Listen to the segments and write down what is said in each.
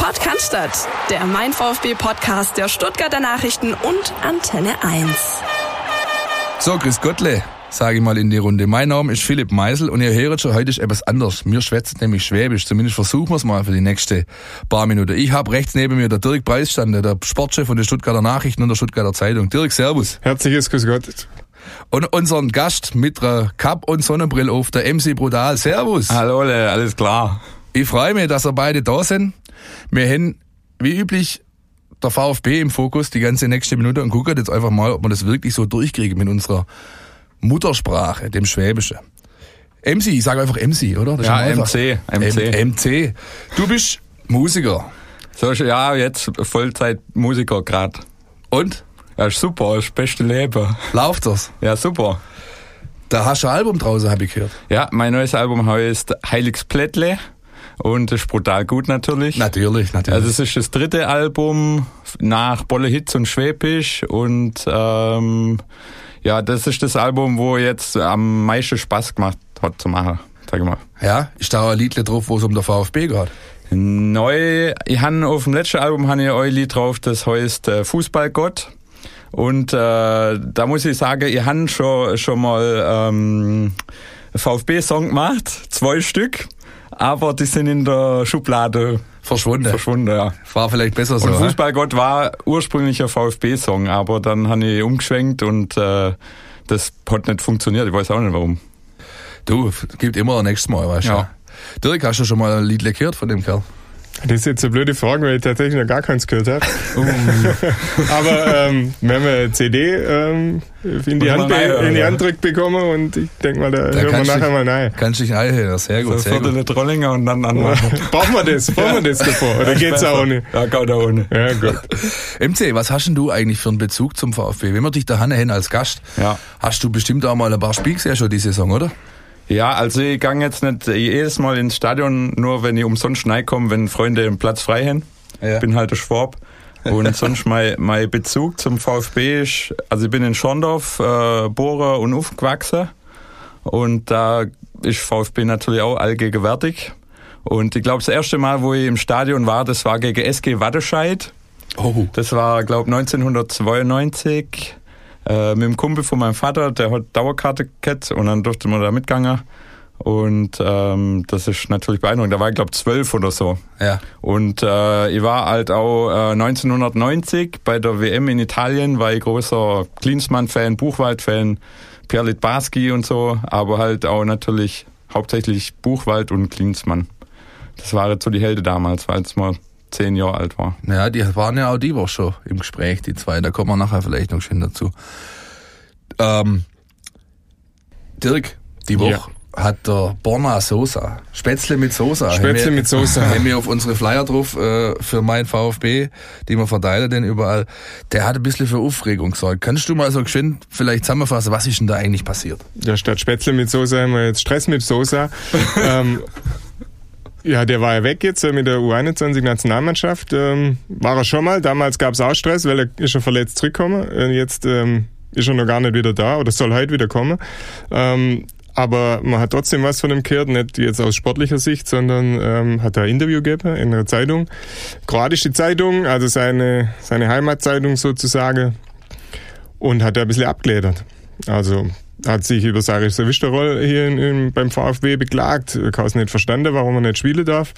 Podcast, der Mein VfB Podcast der Stuttgarter Nachrichten und Antenne 1. So, Chris Gottle, sage ich mal in die Runde. Mein Name ist Philipp Meisel und ihr hört schon, heute ist etwas anders. Mir schwätzt nämlich Schwäbisch. Zumindest versuchen wir es mal für die nächste paar Minuten. Ich habe rechts neben mir der Dirk Preisstand, der Sportchef von der Stuttgarter Nachrichten und der Stuttgarter Zeitung. Dirk, Servus. Herzliches Grüß Gott. Und unseren Gast mit der Cup und Sonnenbrille auf, der MC Brutal. Servus. Hallo, alles klar. Ich freue mich, dass ihr beide da sind. Wir haben, wie üblich, der VfB im Fokus die ganze nächste Minute und gucken jetzt einfach mal, ob wir das wirklich so durchkriegen mit unserer Muttersprache, dem Schwäbischen. MC, ich sage einfach MC, oder? Das ja, MC, MC. M MC. Du bist Musiker. So, ja, jetzt Vollzeit-Musiker grad. Und? Ja, super, das beste Leben. Läuft das? Ja, super. Da hast du ein Album draußen, habe ich gehört. Ja, mein neues Album heißt Heiligs Plättle. Und das ist brutal gut natürlich. Natürlich, natürlich. Also es ist das dritte Album nach Bolle Hits und Schwäbisch und ähm, ja, das ist das Album, wo jetzt am meisten Spaß gemacht hat zu machen, sag ich mal. Ja, ist da auch ein Lied drauf, wo es um der VfB geht? Neu, ich habe auf dem letzten Album habe ich ein Lied drauf, das heißt äh, Fußballgott. Und äh, da muss ich sagen, ich habe schon, schon mal ähm, VfB-Song gemacht, zwei Stück aber die sind in der Schublade verschwunden. Verschwunden, ja. War vielleicht besser so. Und Fußballgott war ursprünglich ein VfB-Song, aber dann habe ich umgeschwenkt und äh, das hat nicht funktioniert. Ich weiß auch nicht warum. Du, gibt immer ein nächstes Mal, weißt du. Ja. Dirk, hast du schon mal ein Lied gehört von dem Kerl? Das ist jetzt eine blöde Frage, weil ich tatsächlich noch gar keins gehört habe. Uh. Aber ähm, wir haben eine CD ähm, in, die Hand, in die Hand drückt bekommen und ich denke mal, da, da hören wir nachher dich, mal rein. Kannst du dich einhören, sehr gut. So sehr Viertel Trollinger und dann anmachen. Brauchen wir das? Brauchen wir das davor? Oder geht's auch ohne? Ja, geht auch ohne. Ja, gut. MC, was hast denn du eigentlich für einen Bezug zum VfB? Wenn wir dich da hin als Gast, ja. hast du bestimmt auch mal ein paar Spiele gesehen schon die Saison, oder? Ja, also ich gang jetzt nicht jedes Mal ins Stadion, nur wenn ich umsonst reinkomme, wenn Freunde einen Platz frei haben. Ja. Ich bin halt der Schwab. Und sonst mein, mein Bezug zum VfB ist, also ich bin in Schorndorf äh, Bohrer und aufgewachsen. Und da ist VfB natürlich auch allgegenwärtig. Und ich glaube, das erste Mal, wo ich im Stadion war, das war gegen SG Wattescheid. Oh. Das war, glaube 1992 äh, mit dem Kumpel von meinem Vater, der hat Dauerkarte gehabt und dann durfte man da mitgehen. Und ähm, das ist natürlich beeindruckend. Da war ich glaube zwölf oder so. Ja. Und äh, ich war halt auch äh, 1990 bei der WM in Italien, war ich großer Klinsmann-Fan, Buchwald-Fan, Pierre Litbarski und so, aber halt auch natürlich hauptsächlich Buchwald und Klinsmann. Das waren so die Helden damals, als man zehn Jahre alt war. Ja, die waren ja auch die Woche schon im Gespräch, die zwei. Da kommen wir nachher vielleicht noch schön dazu. Ähm, Dirk, die Woche ja. hat der Borna Sosa, Spätzle mit Sosa. Spätzle mit Sosa. Haben wir auf unsere Flyer drauf äh, für mein VfB, die wir verteilen denn überall. Der hat ein bisschen für Aufregung gesorgt. Kannst du mal so geschwind vielleicht zusammenfassen, was ist denn da eigentlich passiert? Ja, statt Spätzle mit Sosa haben wir jetzt Stress mit Sosa. ähm, ja, der war ja weg jetzt äh, mit der U21-Nationalmannschaft. Ähm, war er schon mal. Damals gab es auch Stress, weil er ist schon verletzt zurückgekommen. Jetzt ähm, ist er noch gar nicht wieder da oder soll heute wieder kommen. Ähm, aber man hat trotzdem was von ihm gehört, nicht jetzt aus sportlicher Sicht, sondern ähm, hat er ein Interview gegeben in einer Zeitung. Kroatische Zeitung, also seine, seine Heimatzeitung sozusagen. Und hat er ein bisschen abgeledert. Also hat sich über Sarius Wisterroll hier in, in, beim VfB beklagt. Kaus nicht verstanden, warum er nicht spielen darf.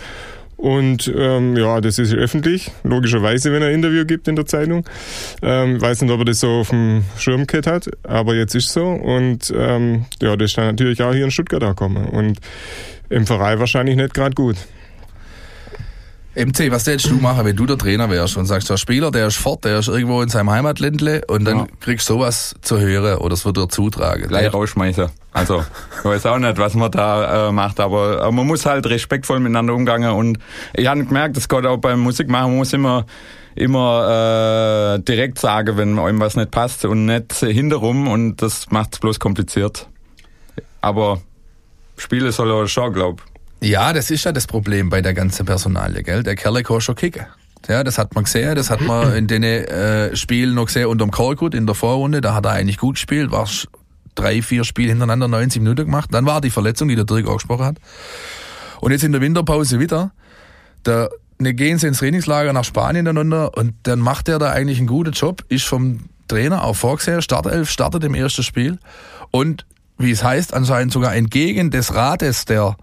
Und ähm, ja, das ist öffentlich, logischerweise, wenn er ein Interview gibt in der Zeitung. Ähm, weiß nicht, ob er das so auf dem Schirm gehabt hat, aber jetzt ist so. Und ähm, ja, das ist natürlich auch hier in Stuttgart gekommen. Und im Verein wahrscheinlich nicht gerade gut. MC, was würdest du machen, wenn du der Trainer wärst und sagst, der Spieler, der ist fort, der ist irgendwo in seinem Heimatländle und dann ja. kriegst du sowas zu hören oder es wird dir zutragen. Gleich rausschmeißen. Also, ich weiß auch nicht, was man da äh, macht, aber äh, man muss halt respektvoll miteinander umgehen und ich habe gemerkt, das geht auch beim Musikmachen, man muss immer immer äh, direkt sagen, wenn einem was nicht passt und nicht hinterrum und das macht es bloß kompliziert. Aber Spiele soll er schon, glaub ja, das ist ja das Problem bei der ganzen Personalie, gell? Der Kerl kann schon kicken. Ja, das hat man gesehen, das hat man in den äh, Spielen noch gesehen unterm Korkut in der Vorrunde, da hat er eigentlich gut gespielt, war drei, vier Spiele hintereinander 90 Minuten gemacht. Dann war die Verletzung, die der Dirk auch gesprochen hat. Und jetzt in der Winterpause wieder. Der ne, gehen sie ins Trainingslager nach Spanien dann und dann macht er da eigentlich einen guten Job, ist vom Trainer auch vorgesehen, Startelf startet im ersten Spiel und wie es heißt, anscheinend sogar entgegen des Rates der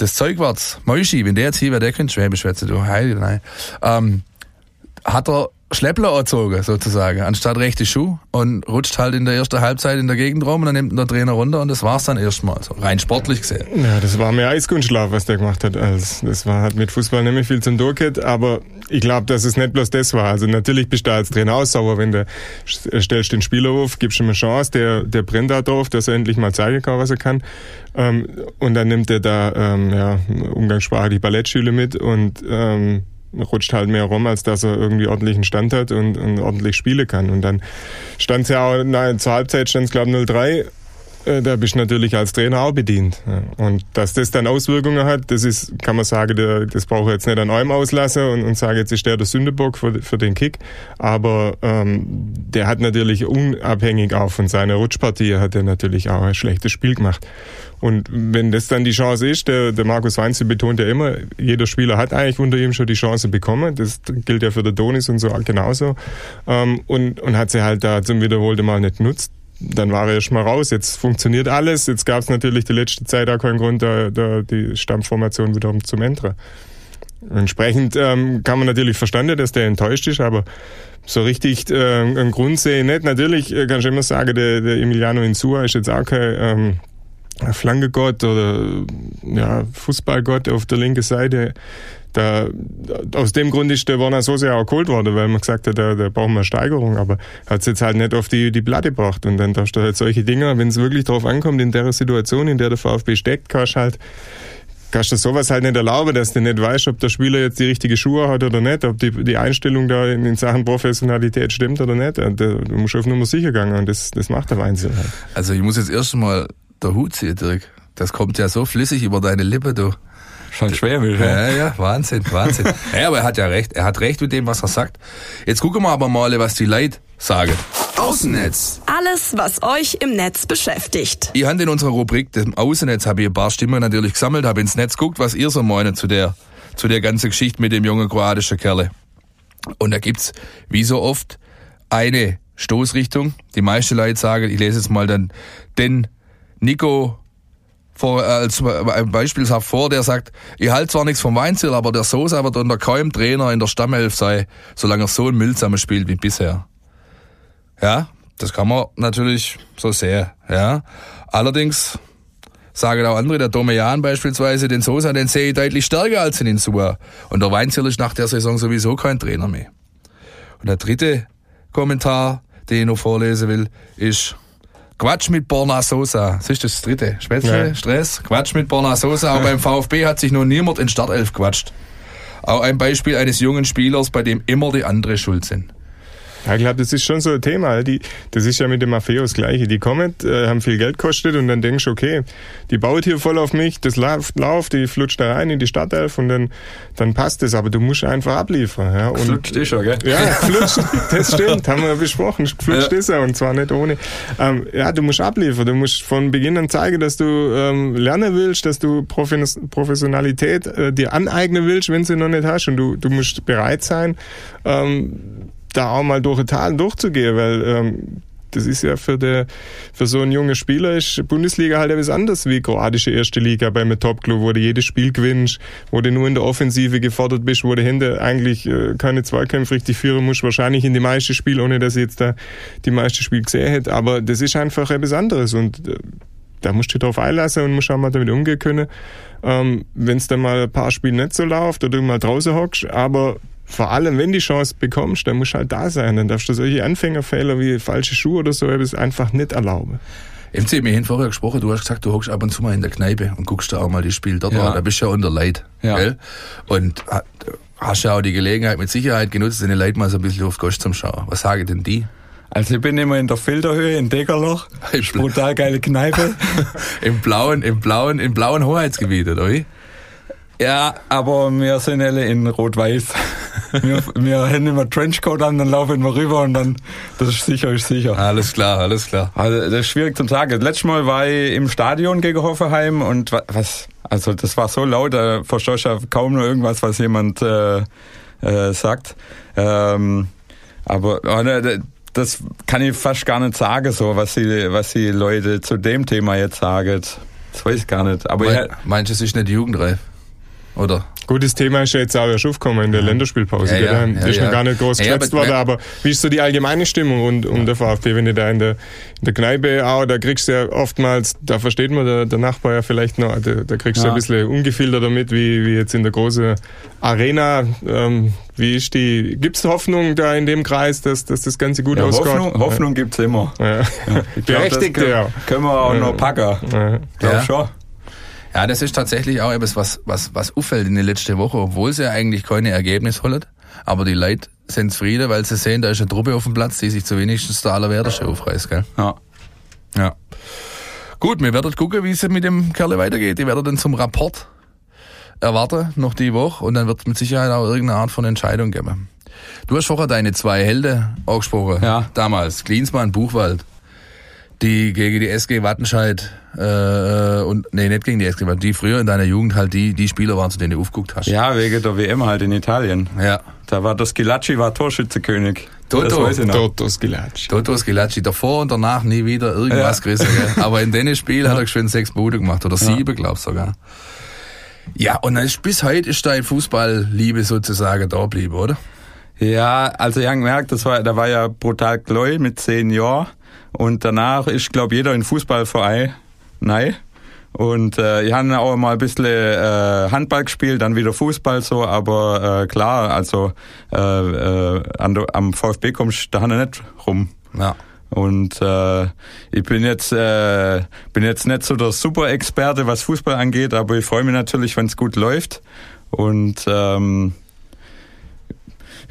des Zeugwarts, Moischi, wenn der jetzt hier wäre, der könnte Schwäbisch schwätzen, du Heilige, nein, ähm, hat er Schleppler erzogen, sozusagen, anstatt rechte Schuh und rutscht halt in der ersten Halbzeit in der Gegend rum und dann nimmt der Trainer runter und das war's dann erstmal, so rein sportlich gesehen. Ja, das war mehr Eiskunstschlaf, was der gemacht hat. Also das war halt mit Fußball mehr viel zum Durchgehen, aber ich glaube, dass es nicht bloß das war. Also natürlich bist du als Trainer auch sauer, wenn du stellst den Spieler auf, gibst ihm eine Chance, der, der brennt da drauf, dass er endlich mal zeigen kann, was er kann. Ähm, und dann nimmt er da, ähm, ja, Umgangssprache die Ballettschüle mit und ähm, rutscht halt mehr rum, als dass er irgendwie ordentlichen Stand hat und, und ordentlich spielen kann. Und dann stand es ja auch, nein, zur Halbzeit stand es glaube ich 0-3 äh, da bist du natürlich als Trainer auch bedient. Und dass das dann Auswirkungen hat, das ist, kann man sagen, das brauche ich jetzt nicht an einem auslassen und, und sage, jetzt ist der der Sündebock für, für den Kick. Aber ähm, der hat natürlich unabhängig auch von seiner Rutschpartie, hat er natürlich auch ein schlechtes Spiel gemacht. Und wenn das dann die Chance ist, der, der Markus Weinzel betont ja immer, jeder Spieler hat eigentlich unter ihm schon die Chance bekommen. Das gilt ja für der Donis und so genauso. Ähm, und, und hat sie halt da zum wiederholten Mal nicht genutzt dann war er erst mal raus. Jetzt funktioniert alles. Jetzt gab es natürlich die letzte Zeit auch keinen Grund, da, da die Stammformation wiederum zu ändern. Entsprechend ähm, kann man natürlich verstanden, dass der enttäuscht ist, aber so richtig äh, einen Grund sehe ich nicht. Natürlich äh, kannst du immer sagen, der, der Emiliano Insua ist jetzt auch kein ähm, Flankegott oder ja, Fußballgott auf der linken Seite. Da, aus dem Grund ist der Werner so sehr auch worden, weil man gesagt hat, da, da brauchen wir Steigerung, aber hat es jetzt halt nicht auf die, die Platte gebracht. Und dann darfst du halt solche Dinge, wenn es wirklich drauf ankommt, in der Situation, in der der VfB steckt, kannst halt kannst du sowas halt nicht erlauben, dass du nicht weißt, ob der Spieler jetzt die richtige Schuhe hat oder nicht, ob die, die Einstellung da in, in Sachen Professionalität stimmt oder nicht. Du musst auf Nummer sicher gehen und das, das macht der Weinzel halt. Also ich muss jetzt erst mal der Hut ziehen, Dirk. Das kommt ja so flüssig über deine Lippe, du. Schon schwäbisch, ja? Ja, ja, Wahnsinn, Wahnsinn. ja, aber er hat ja recht. Er hat recht mit dem, was er sagt. Jetzt gucken wir aber mal, was die Leute sagen. Außennetz. Alles, was euch im Netz beschäftigt. Ich habe in unserer Rubrik, dem Außennetz, habe ich ein paar Stimmen natürlich gesammelt, habe ins Netz geguckt, was ihr so meint zu der, zu der ganzen Geschichte mit dem jungen kroatischen Kerle. Und da gibt's, wie so oft, eine Stoßrichtung. Die meisten Leute sagen, ich lese jetzt mal dann, den Nico vor, äh, als beispielshaft vor, der sagt, ich halte zwar nichts vom Weinziel, aber der Sosa wird unter keinem Trainer in der Stammelf sei, solange er so ein Milzame spielt wie bisher. Ja, das kann man natürlich so sehen, ja. Allerdings sagen auch andere, der Domejan beispielsweise, den Sosa, den sehe ich deutlich stärker als den Insua. Und der Weinziel ist nach der Saison sowieso kein Trainer mehr. Und der dritte Kommentar, den ich noch vorlesen will, ist, Quatsch mit Borna Sosa. Das ist das dritte. Spätzle, ja. Stress. Quatsch mit Borna Sosa. Aber beim VfB hat sich noch niemand in Startelf quatscht. Auch ein Beispiel eines jungen Spielers, bei dem immer die andere schuld sind. Ja, ich glaube, das ist schon so ein Thema. Die, das ist ja mit dem Maffeo das Gleiche. Die kommen, äh, haben viel Geld gekostet und dann denkst du, okay, die baut hier voll auf mich, das läuft, läuft die flutscht da rein in die Startelf und dann, dann passt es. Aber du musst einfach abliefern. Ja. Und, flutscht ist schon, gell? Ja, flutscht, das stimmt, haben wir besprochen. Flutscht ja. ist er und zwar nicht ohne. Ähm, ja, du musst abliefern. Du musst von Beginn an zeigen, dass du ähm, lernen willst, dass du Professionalität äh, dir aneignen willst, wenn du sie noch nicht hast. Und du, du musst bereit sein, ähm, da auch mal durch Tal durchzugehen, weil ähm, das ist ja für, der, für so einen jungen Spieler ist Bundesliga halt etwas anderes wie kroatische erste Liga bei einem Topclub, wo du jedes Spiel gewinnst, wo du nur in der Offensive gefordert bist, wo du Hände eigentlich äh, keine Zweikämpfe richtig führen musst, wahrscheinlich in die meisten Spiele, ohne dass ich jetzt da die meisten Spiele gesehen hätte. Aber das ist einfach etwas anderes und äh, da musst du dich drauf einlassen und musst auch mal damit umgehen können. Ähm, Wenn es dann mal ein paar Spiele nicht so läuft oder du mal draußen hockst, aber vor allem, wenn die Chance bekommst, dann musst du halt da sein. Dann darfst du solche Anfängerfehler wie falsche Schuhe oder so etwas einfach nicht erlauben. MC, wir haben vorher gesprochen, du hast gesagt, du hockst ab und zu mal in der Kneipe und guckst da auch mal die Spiele dort ja. an. Da bist du ja unter Leid. Ja. Gell? Und hast ja auch die Gelegenheit mit Sicherheit genutzt, deine Leute mal so ein bisschen auf Gosch zum Schauen. Was sagen denn die? Also ich bin immer in der Filterhöhe in Deckerloch. Brutal geile Kneipe. Im blauen, im blauen, im blauen Hoheitsgebiet, oder wie? Ja, aber wir sind alle in Rot-Weiß. Wir, wir haben immer Trenchcoat an, dann laufen wir rüber und dann, das ist sicher, ist sicher. Alles klar, alles klar. Also, das ist schwierig zum sagen. Letztes Mal war ich im Stadion gegen Hoffenheim und was, also das war so laut, da verstehst du ja kaum noch irgendwas, was jemand äh, äh, sagt. Ähm, aber oh, ne, das kann ich fast gar nicht sagen, so was die, was die Leute zu dem Thema jetzt sagen. Das weiß ich gar nicht. Aber mein, ja, meinst du, es ist nicht jugendreif? Oder? Gutes Thema ist ja jetzt auch erst aufgekommen in der Länderspielpause. Ja, gell? ja, Da ja, ist ja. noch gar nicht groß Ja, geschätzt aber- worden, aber wie ist so die allgemeine Stimmung rund um der VfB, wenn du da in der, in der Kneipe auch, da kriegst du ja oftmals, da versteht man der, der Nachbar ja vielleicht noch, da, da kriegst du Ja. ein bisschen ungefilterter mit, wie, wie jetzt in der großen Arena. Ähm, wie ist die, gibt's Hoffnung da in dem Kreis, dass, dass das Ganze gut ja, ausgeht? Hoffnung, Hoffnung gibt's immer. Ja. Ich glaub, das Berechtigt, können, ja. können wir auch Ja. noch packen. Ja. Glaub Ja. schon. Ja, das ist tatsächlich auch etwas, was, was, was auffällt in der letzten Woche, obwohl sie ja eigentlich keine Ergebnisse holen. Aber die Leute sind zufrieden, weil sie sehen, da ist eine Truppe auf dem Platz, die sich zu wenigstens der Allerwertesten aufreißt, gell? Ja. Ja. Gut, wir werden gucken, wie es mit dem Kerl weitergeht. Die werden dann zum Rapport erwarten, noch die Woche, und dann wird es mit Sicherheit auch irgendeine Art von Entscheidung geben. Du hast vorher deine zwei Helden angesprochen. Ja. Damals, Klinsmann, Buchwald, die gegen die SG Wattenscheid, äh, und, nee, nicht gegen die Wattenscheid, die früher in deiner Jugend halt die, die Spieler waren, zu denen du aufgeguckt hast. ja, wegen der WM halt in Italien. Ja. Da war der Skilacci war Torschützekönig. Toto. Das. Toto Skilacci. Toto Skilacci, davor und danach nie wieder irgendwas Ja. gerissen. Gell? Aber in dem Spiel hat er geschwind sechs Bude gemacht oder sieben, glaub sogar. Ja, und dann ist, bis heute ist deine Fußballliebe sozusagen da geblieben, oder? Ja, also ich habe gemerkt, das war, da war ja brutal gläu mit zehn Jahren. Und danach ist, glaube jeder in Fußballverein. Nein. Und äh, ich habe auch mal ein bisschen äh, Handball gespielt, dann wieder Fußball so, aber äh, klar, also äh, äh, an am VfB kommst du da nicht rum. Ja. Und äh, ich bin jetzt äh, bin jetzt nicht so der Super-Experte, was Fußball angeht, aber ich freue mich natürlich, wenn es gut läuft. Und ähm,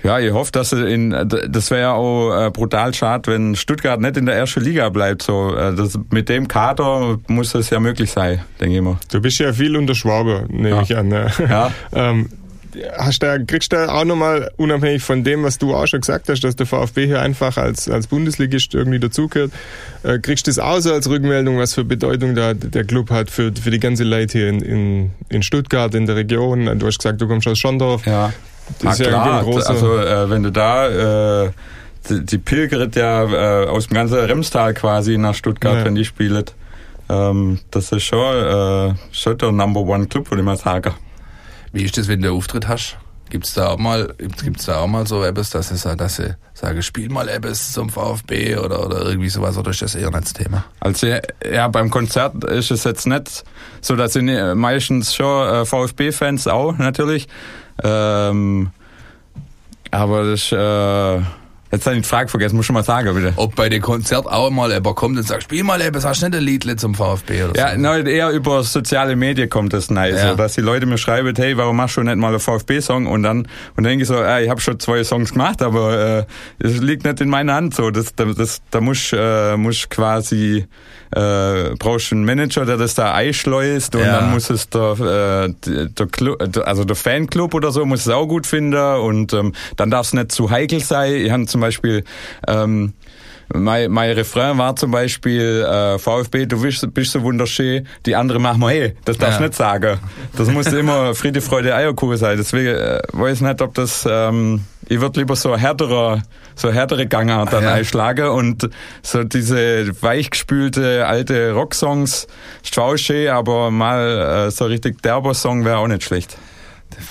ja, ich hoffe, dass sie in das wäre ja auch äh, brutal schade, wenn Stuttgart nicht in der ersten Liga bleibt. So, äh, das, mit dem Kader muss es ja möglich sein, denke ich mal. Du bist ja viel unter Schwaber, nehme Ja. ich an. Ne? Ja. ähm, hast da, kriegst du da auch nochmal, unabhängig von dem, was du auch schon gesagt hast, dass der VfB hier einfach als, als Bundesligist irgendwie dazugehört, äh, kriegst du das auch so als Rückmeldung, was für Bedeutung da der Club hat für, für die ganze Leute hier in, in, in Stuttgart, in der Region? Du hast gesagt, du kommst aus Schondorf. Ja, Das ist Ah, ja klar. ein großer- Also äh, wenn du da äh, die, die pilgert ja äh, aus dem ganzen Remstal quasi nach Stuttgart, Ja. wenn die spielt. Ähm, das ist schon, äh, schon der Number One Club, würde ich mal sagen. Wie ist das, wenn du Auftritt hast? Gibt's da auch mal, gibt's, da auch mal so etwas, dass sie, sa- dass sie sagen, spiel mal etwas zum VfB oder, oder irgendwie sowas, oder ist das eher nicht das Thema? Also ja, beim Konzert ist es jetzt nicht so, dass sind äh, meistens schon äh, VfB-Fans auch natürlich. Ähm, aber das äh, jetzt habe ich die Frage vergessen, muss schon mal sagen, bitte. Ob bei dem Konzert auch mal jemand kommt und sagt, spiel mal etwas, hast du nicht ein Liedle zum VfB oder Ja, so? nein, eher über soziale Medien kommt das nice, Ja. so, dass die Leute mir schreiben, hey, warum machst du nicht mal einen VfB-Song? Und dann und dann denke ich so, äh, ich habe schon zwei Songs gemacht, aber äh, das liegt nicht in meiner Hand. So, das, das, das da muss äh, muss quasi äh, brauchst du einen Manager, der das da einschleust und Ja. dann muss es der, äh, der Club, also der Fanclub oder so muss es auch gut finden und ähm, dann darf es nicht zu heikel sein. Ich habe zum Beispiel ähm, mein, mein Refrain war zum Beispiel äh, VfB, du bist, bist so wunderschön. Die andere machen wir, hey, das darfst du Ja. nicht sagen. Das muss immer Friede, Freude, Eierkuchen sein. Deswegen äh, weiß ich nicht, ob das... Ähm, ich würde lieber so härtere, so härtere Gangart dann Ja. einschlagen und so diese weichgespülte alte Rocksongs ist zwar auch schön, aber mal äh, so richtig derber Song wäre auch nicht schlecht.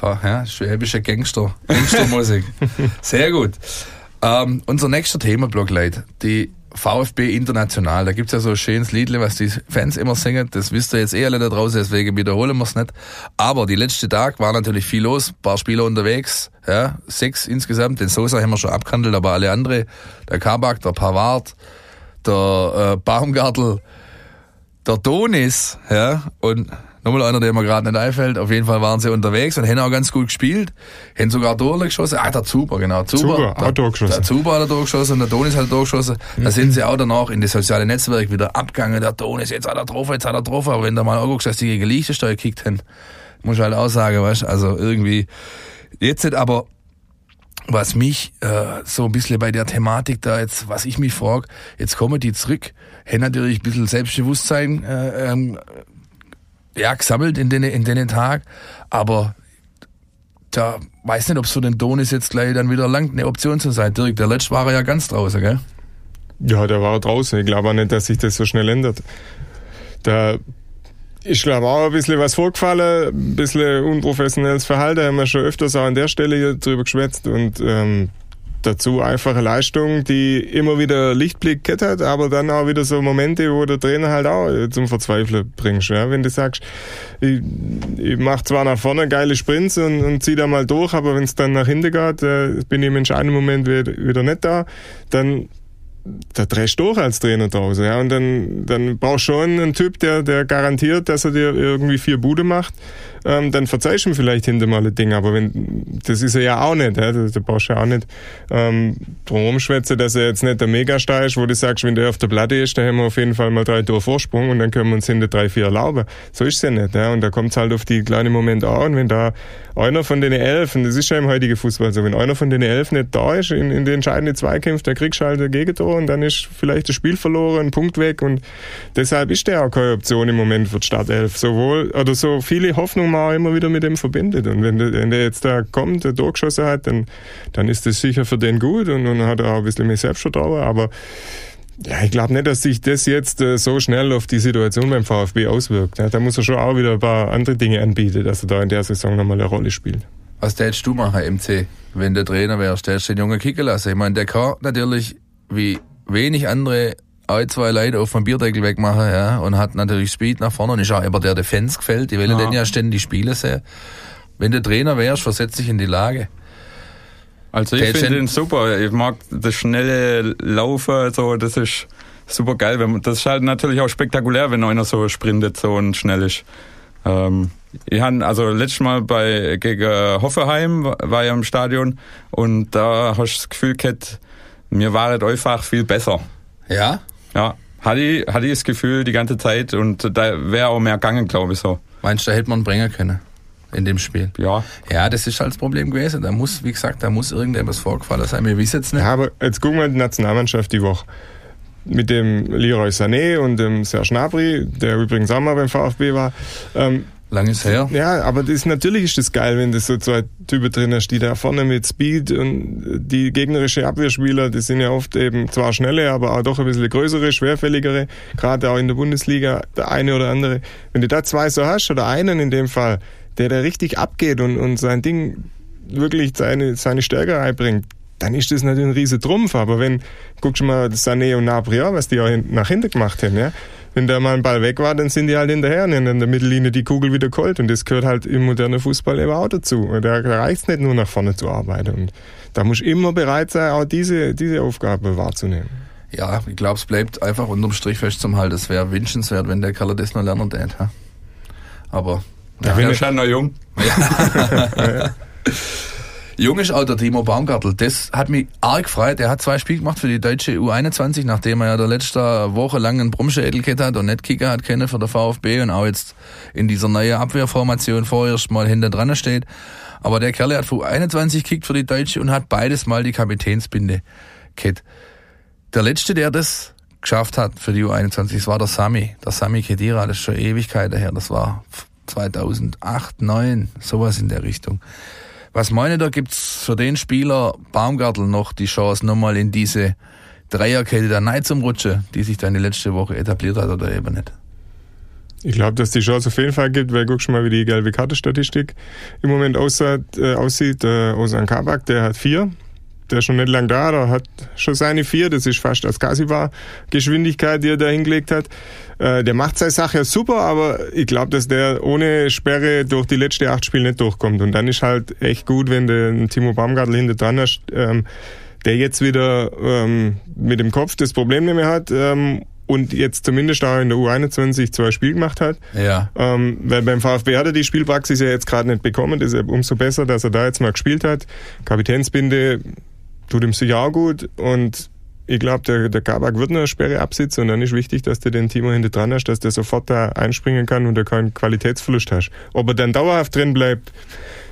Ja, schwäbische Gangster. Gangstermusik. Sehr gut. Ähm, unser nächster Themenblock, Leute. Die VfB International. Da gibt's ja so ein schönes Liedle, was die Fans immer singen. Das wisst ihr jetzt eh alle da draußen, deswegen wiederholen wir's nicht. Aber die letzte Tag war natürlich viel los. Ein paar Spieler unterwegs. Ja, sechs insgesamt. Den Sosa haben wir schon abgehandelt, aber alle andere. Der Kabak, der Pavard, der äh, Baumgartel, der Donis, ja, und nochmal einer, der mir gerade nicht einfällt. Auf jeden Fall waren sie unterwegs und haben auch ganz gut gespielt. Haben sogar Tore geschossen. Ah, der Zuber, genau. Zuber, Zuber, der, auch Tor geschossen. Der Zuber hat ein Tor geschossen und der Donis hat ein Tor geschossen. Da sind sie auch danach in das soziale Netzwerk wieder abgegangen. Der Donis, jetzt hat er getroffen, jetzt hat er getroffen. Aber wenn du mal anguckst, dass die gegen Liechtenstein gekickt haben, muss ich halt auch sagen, weißt du, also irgendwie, jetzt nicht, aber was mich äh, so ein bisschen bei der Thematik da jetzt, was ich mich frage, jetzt kommen die zurück, haben natürlich ein bisschen Selbstbewusstsein äh, ähm, ja, gesammelt in den, in den Tag, aber da weiß nicht, ob es für den Donis jetzt gleich dann wieder langt, eine Option zu sein. Dirk, der letzte war ja ganz draußen, gell? Ja, der war draußen. Ich glaube auch nicht, dass sich das so schnell ändert. Da ich glaube auch ein bisschen was vorgefallen, ein bisschen unprofessionelles Verhalten, haben wir schon öfters auch an der Stelle hier drüber geschwätzt und ähm, dazu einfache Leistung, die immer wieder Lichtblick hat, aber dann auch wieder so Momente, wo der Trainer halt auch zum Verzweifeln bringst. Ja? Wenn du sagst, ich, ich mache zwar nach vorne geile Sprints und, und zieh da mal durch, aber wenn es dann nach hinten geht, äh, bin ich im entscheidenden Moment wieder, wieder nicht da, dann da drehst du durch als Trainer draußen, ja. Und dann, dann brauchst du schon einen Typ, der, der garantiert, dass er dir irgendwie vier Bude macht ähm, dann verzeihst du ihm vielleicht hinter mal ein Ding, aber wenn, das ist er ja auch nicht, ja, da, da brauchst du ja auch nicht ähm, drum schwätzen, dass er jetzt nicht der Megastar ist, wo du sagst, wenn der auf der Platte ist, dann haben wir auf jeden Fall mal drei Tore Vorsprung und dann können wir uns hinter drei, vier erlauben. So ist es ja nicht, ja, und da kommt es halt auf die kleinen Momente an und wenn da einer von den elf, das ist ja im heutigen Fußball so, wenn einer von den elf nicht da ist in, in den entscheidenden Zweikämpfen, dann kriegst du halt ein Gegentor und dann ist vielleicht das Spiel verloren, ein Punkt weg und deshalb ist der auch keine Option im Moment für die Startelf. Sowohl, oder so viele Hoffnungen man auch immer wieder mit dem verbindet. Und wenn der, wenn der jetzt da kommt, der durchgeschossen hat, dann, dann ist das sicher für den gut und dann hat er auch ein bisschen mehr Selbstvertrauen. Aber ja, ich glaube nicht, dass sich das jetzt äh, so schnell auf die Situation beim VfB auswirkt. Ja, da muss er schon auch wieder ein paar andere Dinge anbieten, dass er da in der Saison nochmal eine Rolle spielt. Was tätest du machen, MC, wenn der Trainer wärst? Der den Jungen kicken lassen. Ich meine, der kann natürlich wie wenig andere ein, zwei Leute auf dem Bierdeckel wegmachen, ja, und hat natürlich Speed nach vorne und ist auch immer der, der Fans gefällt. Die wollen ja. den ja ständig spielen sehen. Wenn du Trainer wärst, versetz dich in die Lage. Also ich finde ihn super. Ich mag das schnelle Laufen, so, das ist super geil. Das ist halt natürlich auch spektakulär, wenn einer so sprintet so und schnell ist. Ähm, ich habe also letztes Mal bei gegen Hoffenheim war ja im Stadion und da hast du das Gefühl gehabt, mir war es einfach viel besser. Ja? Ja, hatte ich, hatte ich das Gefühl die ganze Zeit und da wäre auch mehr gegangen, glaube ich so. Meinst du, da hätte man bringen können? In dem Spiel. Ja. Ja, das ist halt das Problem gewesen. Da muss, wie gesagt, da muss irgendetwas vorgefallen sein. Wir wissen jetzt nicht. Ja, aber jetzt gucken wir die Nationalmannschaft die Woche. Mit dem Leroy Sané und dem Serge Gnabry, der übrigens auch mal beim VfB war. Ähm, Lang ist her. Ja, aber das ist, natürlich ist das geil, wenn du so zwei Typen drin hast, die da vorne mit Speed und die gegnerische Abwehrspieler, die sind ja oft eben zwar schnelle, aber auch doch ein bisschen größere, schwerfälligere, gerade auch in der Bundesliga, der eine oder andere. Wenn du da zwei so hast, oder einen in dem Fall, der da richtig abgeht und, und sein Ding wirklich seine, seine Stärke reinbringt, dann ist das natürlich ein riesen Trumpf. Aber wenn, guckst du mal Sané und Nabri was die auch nach hinten gemacht haben, ja, wenn da mal ein Ball weg war, dann sind die halt hinterher und in der Mittellinie die Kugel wieder geholt. Und das gehört halt im modernen Fußball eben auch dazu. Da, da reicht es nicht nur nach vorne zu arbeiten. Und da muss immer bereit sein, auch diese, diese Aufgabe wahrzunehmen. Ja, ich glaube, es bleibt einfach unterm Strich fest zum Halt. Es wäre wünschenswert, wenn der Kerl das noch lernen tät. Aber ja, ja, ist ja noch jung. Ja. Jung auch der Timo Baumgartel. Das hat mich arg gefreut. Er hat zwei Spiele gemacht für die deutsche U21, nachdem er ja der letzte Woche lang einen Brummschädel hat und nicht Kicker hat können für der VfB und auch jetzt in dieser neuen Abwehrformation vorerst mal hinter dran steht. Aber der Kerl hat für U21 gekickt für die Deutsche und hat beides mal die Kapitänsbinde gehabt. Der letzte, der das geschafft hat für die U21, das war der Sami. Der Sami Kedira, das ist schon Ewigkeiten her. Das war 2008, 2009, sowas in der Richtung. Was meine da gibt's für den Spieler Baumgartel noch die Chance, nochmal in diese Dreierkette der Neid zum Rutschen, die sich dann die letzte Woche etabliert hat oder eben nicht? Ich glaube, dass die Chance auf jeden Fall gibt, weil guck schon mal, wie die gelbe Karte-Statistik im Moment aussieht. Äh, aussieht. Äh, Osan Kabak, der hat vier der ist schon nicht lang da, der hat schon seine vier, das ist fast als Kasiba-Geschwindigkeit, die er da hingelegt hat. Äh, der macht seine Sache ja super, aber ich glaube, dass der ohne Sperre durch die letzten acht Spiele nicht durchkommt. Und dann ist halt echt gut, wenn du einen Timo Baumgartel hinter dran hast, ähm, der jetzt wieder ähm, mit dem Kopf das Problem nicht mehr hat ähm, und jetzt zumindest auch in der U21 zwei Spiele gemacht hat. Ja. Ähm, weil beim VfB hat er die Spielpraxis ja jetzt gerade nicht bekommen. Deshalb umso besser, dass er da jetzt mal gespielt hat. Kapitänsbinde tut ihm sicher auch gut und ich glaube, der, der Kabak wird eine Sperre absitzen und dann ist wichtig, dass du den Timo hinter dran hast, dass der sofort da einspringen kann und du keinen Qualitätsverlust hast. Ob er dann dauerhaft drin bleibt,